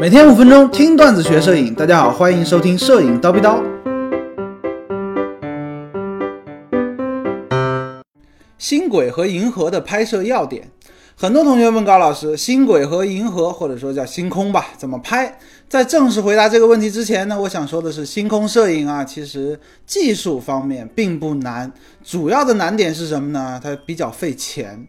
每天五分钟听段子学摄影，大家好，欢迎收听摄影叨逼叨。星轨和银河的拍摄要点，很多同学问高老师，星轨和银河或者说叫星空吧，怎么拍？在正式回答这个问题之前呢，我想说的是，星空摄影啊，其实技术方面并不难，主要的难点是什么呢？它比较费钱。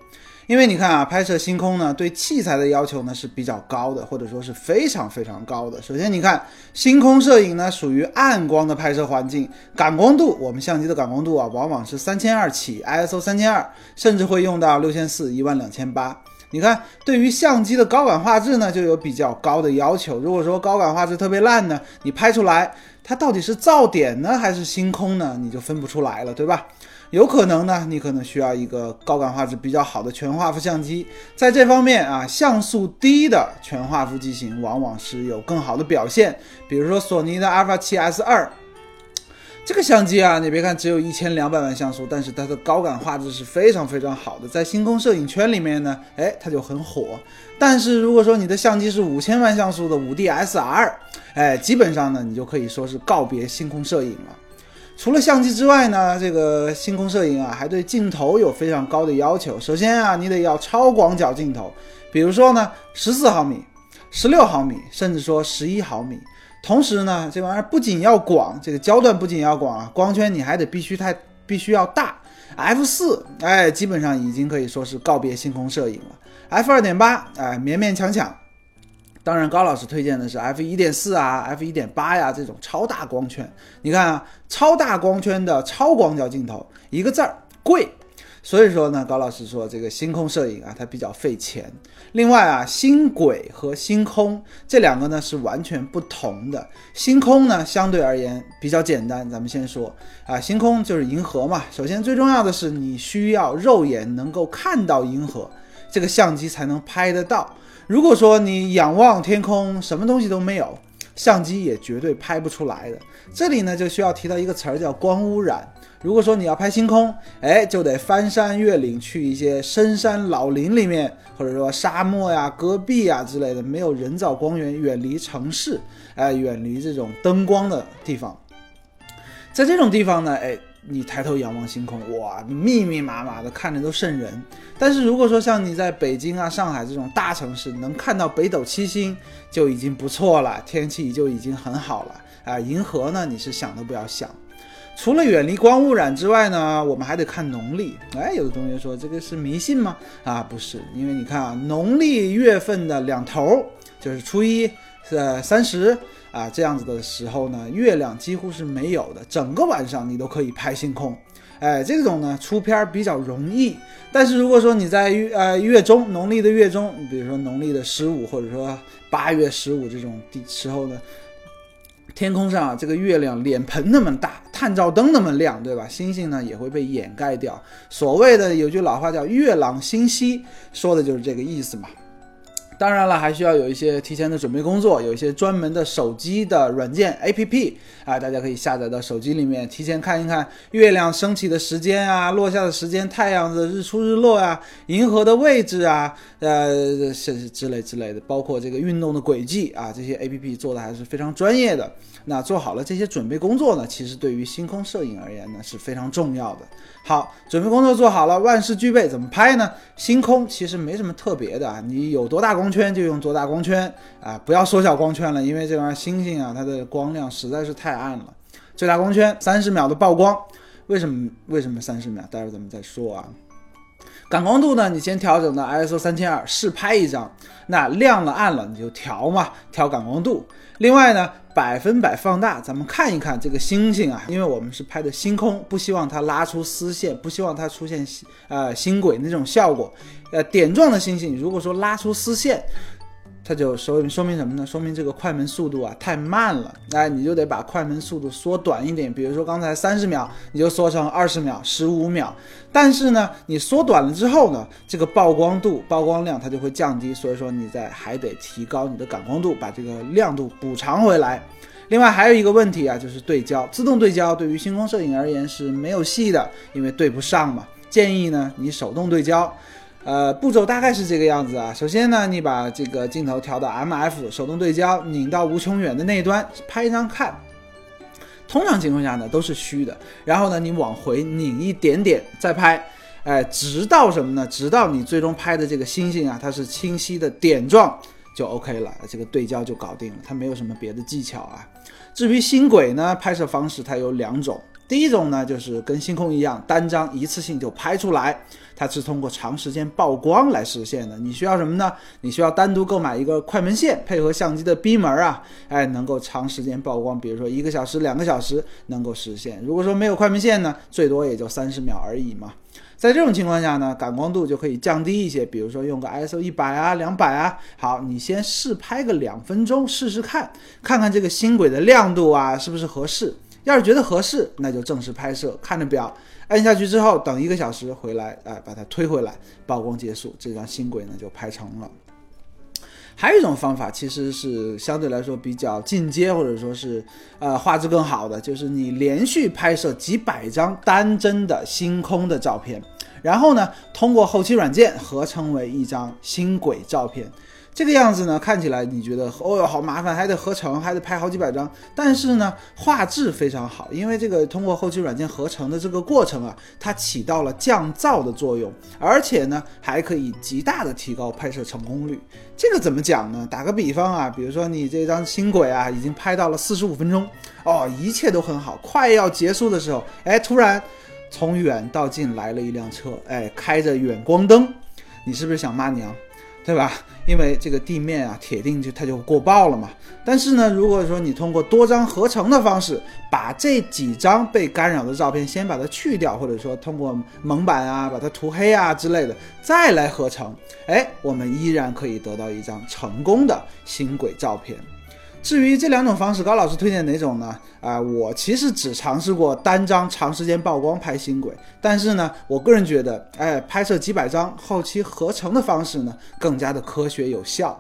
因为你看啊，拍摄星空呢，对器材的要求呢是比较高的，或者说是非常非常高的。首先，你看星空摄影呢，属于暗光的拍摄环境，感光度，我们相机的感光度啊，往往是三千二起，ISO 三千二，甚至会用到六千四、一万两千八。你看，对于相机的高感画质呢，就有比较高的要求。如果说高感画质特别烂呢，你拍出来它到底是噪点呢，还是星空呢，你就分不出来了，对吧？有可能呢，你可能需要一个高感画质比较好的全画幅相机，在这方面啊，像素低的全画幅机型往往是有更好的表现。比如说索尼的 Alpha 7S 二这个相机啊，你别看只有一千两百万像素，但是它的高感画质是非常非常好的，在星空摄影圈里面呢，哎，它就很火。但是如果说你的相机是五千万像素的五 D SR，哎，基本上呢，你就可以说是告别星空摄影了。除了相机之外呢，这个星空摄影啊，还对镜头有非常高的要求。首先啊，你得要超广角镜头，比如说呢，十四毫米、十六毫米，甚至说十一毫米。同时呢，这玩意儿不仅要广，这个焦段不仅要广啊，光圈你还得必须太必须要大。F 四，哎，基本上已经可以说是告别星空摄影了。F 二点八，哎，勉勉强强。当然，高老师推荐的是 f 一点四啊、f 一点八呀这种超大光圈。你看啊，超大光圈的超广角镜头，一个字儿贵。所以说呢，高老师说这个星空摄影啊，它比较费钱。另外啊，星轨和星空这两个呢是完全不同的。星空呢相对而言比较简单，咱们先说啊，星空就是银河嘛。首先最重要的是你需要肉眼能够看到银河，这个相机才能拍得到。如果说你仰望天空，什么东西都没有，相机也绝对拍不出来的。这里呢就需要提到一个词儿，叫光污染。如果说你要拍星空，哎，就得翻山越岭，去一些深山老林里面，或者说沙漠呀、戈壁呀之类的，没有人造光源，远离城市，哎，远离这种灯光的地方。在这种地方呢，哎。你抬头仰望星空，哇，密密麻麻的，看着都瘆人。但是如果说像你在北京啊、上海这种大城市，能看到北斗七星就已经不错了，天气就已经很好了啊。银河呢，你是想都不要想。除了远离光污染之外呢，我们还得看农历。哎，有的同学说这个是迷信吗？啊，不是，因为你看啊，农历月份的两头就是初一、是三十。啊，这样子的时候呢，月亮几乎是没有的，整个晚上你都可以拍星空。哎，这种呢出片比较容易。但是如果说你在月呃月中，农历的月中，比如说农历的十五，或者说八月十五这种地时候呢，天空上这个月亮脸盆那么大，探照灯那么亮，对吧？星星呢也会被掩盖掉。所谓的有句老话叫“月朗星稀”，说的就是这个意思嘛。当然了，还需要有一些提前的准备工作，有一些专门的手机的软件 APP 啊，大家可以下载到手机里面，提前看一看月亮升起的时间啊，落下的时间，太阳的日出日落啊，银河的位置啊，呃，是之类之类的，包括这个运动的轨迹啊，这些 APP 做的还是非常专业的。那做好了这些准备工作呢，其实对于星空摄影而言呢是非常重要的。好，准备工作做好了，万事俱备，怎么拍呢？星空其实没什么特别的，你有多大功光圈就用多大光圈啊，不要缩小光圈了，因为这玩意儿星星啊，它的光亮实在是太暗了。最大光圈三十秒的曝光，为什么？为什么三十秒？待会儿咱们再说啊。感光度呢？你先调整到 ISO 三千二，试拍一张。那亮了暗了你就调嘛，调感光度。另外呢，百分百放大，咱们看一看这个星星啊，因为我们是拍的星空，不希望它拉出丝线，不希望它出现呃星轨那种效果。呃，点状的星星，如果说拉出丝线。它就说说明什么呢？说明这个快门速度啊太慢了，哎，你就得把快门速度缩短一点。比如说刚才三十秒，你就缩成二十秒、十五秒。但是呢，你缩短了之后呢，这个曝光度、曝光量它就会降低。所以说你在还得提高你的感光度，把这个亮度补偿回来。另外还有一个问题啊，就是对焦，自动对焦对于星空摄影而言是没有戏的，因为对不上嘛。建议呢，你手动对焦。呃，步骤大概是这个样子啊。首先呢，你把这个镜头调到 MF，手动对焦，拧到无穷远的那一端，拍一张看。通常情况下呢，都是虚的。然后呢，你往回拧一点点，再拍，哎，直到什么呢？直到你最终拍的这个星星啊，它是清晰的点状，就 OK 了，这个对焦就搞定了。它没有什么别的技巧啊。至于星轨呢，拍摄方式它有两种。第一种呢，就是跟星空一样，单张一次性就拍出来，它是通过长时间曝光来实现的。你需要什么呢？你需要单独购买一个快门线，配合相机的逼门啊，哎，能够长时间曝光，比如说一个小时、两个小时能够实现。如果说没有快门线呢，最多也就三十秒而已嘛。在这种情况下呢，感光度就可以降低一些，比如说用个 ISO 一百啊、两百啊。好，你先试拍个两分钟试试看，看看这个星轨的亮度啊是不是合适。要是觉得合适，那就正式拍摄。看着表，按下去之后，等一个小时回来，哎，把它推回来，曝光结束，这张星轨呢就拍成了。还有一种方法，其实是相对来说比较进阶，或者说是呃画质更好的，就是你连续拍摄几百张单帧的星空的照片，然后呢，通过后期软件合成为一张星轨照片。这个样子呢，看起来你觉得哦哟好麻烦，还得合成，还得拍好几百张。但是呢，画质非常好，因为这个通过后期软件合成的这个过程啊，它起到了降噪的作用，而且呢，还可以极大的提高拍摄成功率。这个怎么讲呢？打个比方啊，比如说你这张星轨啊，已经拍到了四十五分钟，哦，一切都很好，快要结束的时候，哎，突然从远到近来了一辆车，哎，开着远光灯，你是不是想骂娘？对吧？因为这个地面啊，铁定就它就过爆了嘛。但是呢，如果说你通过多张合成的方式，把这几张被干扰的照片先把它去掉，或者说通过蒙版啊，把它涂黑啊之类的，再来合成，哎，我们依然可以得到一张成功的星轨照片。至于这两种方式，高老师推荐哪种呢？啊，我其实只尝试过单张长时间曝光拍星轨，但是呢，我个人觉得，哎，拍摄几百张后期合成的方式呢，更加的科学有效。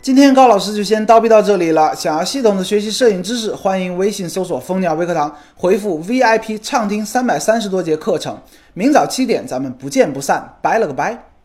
今天高老师就先叨逼到这里了。想要系统的学习摄影知识，欢迎微信搜索蜂鸟微课堂，回复 VIP 畅听三百三十多节课程。明早七点，咱们不见不散。拜了个拜。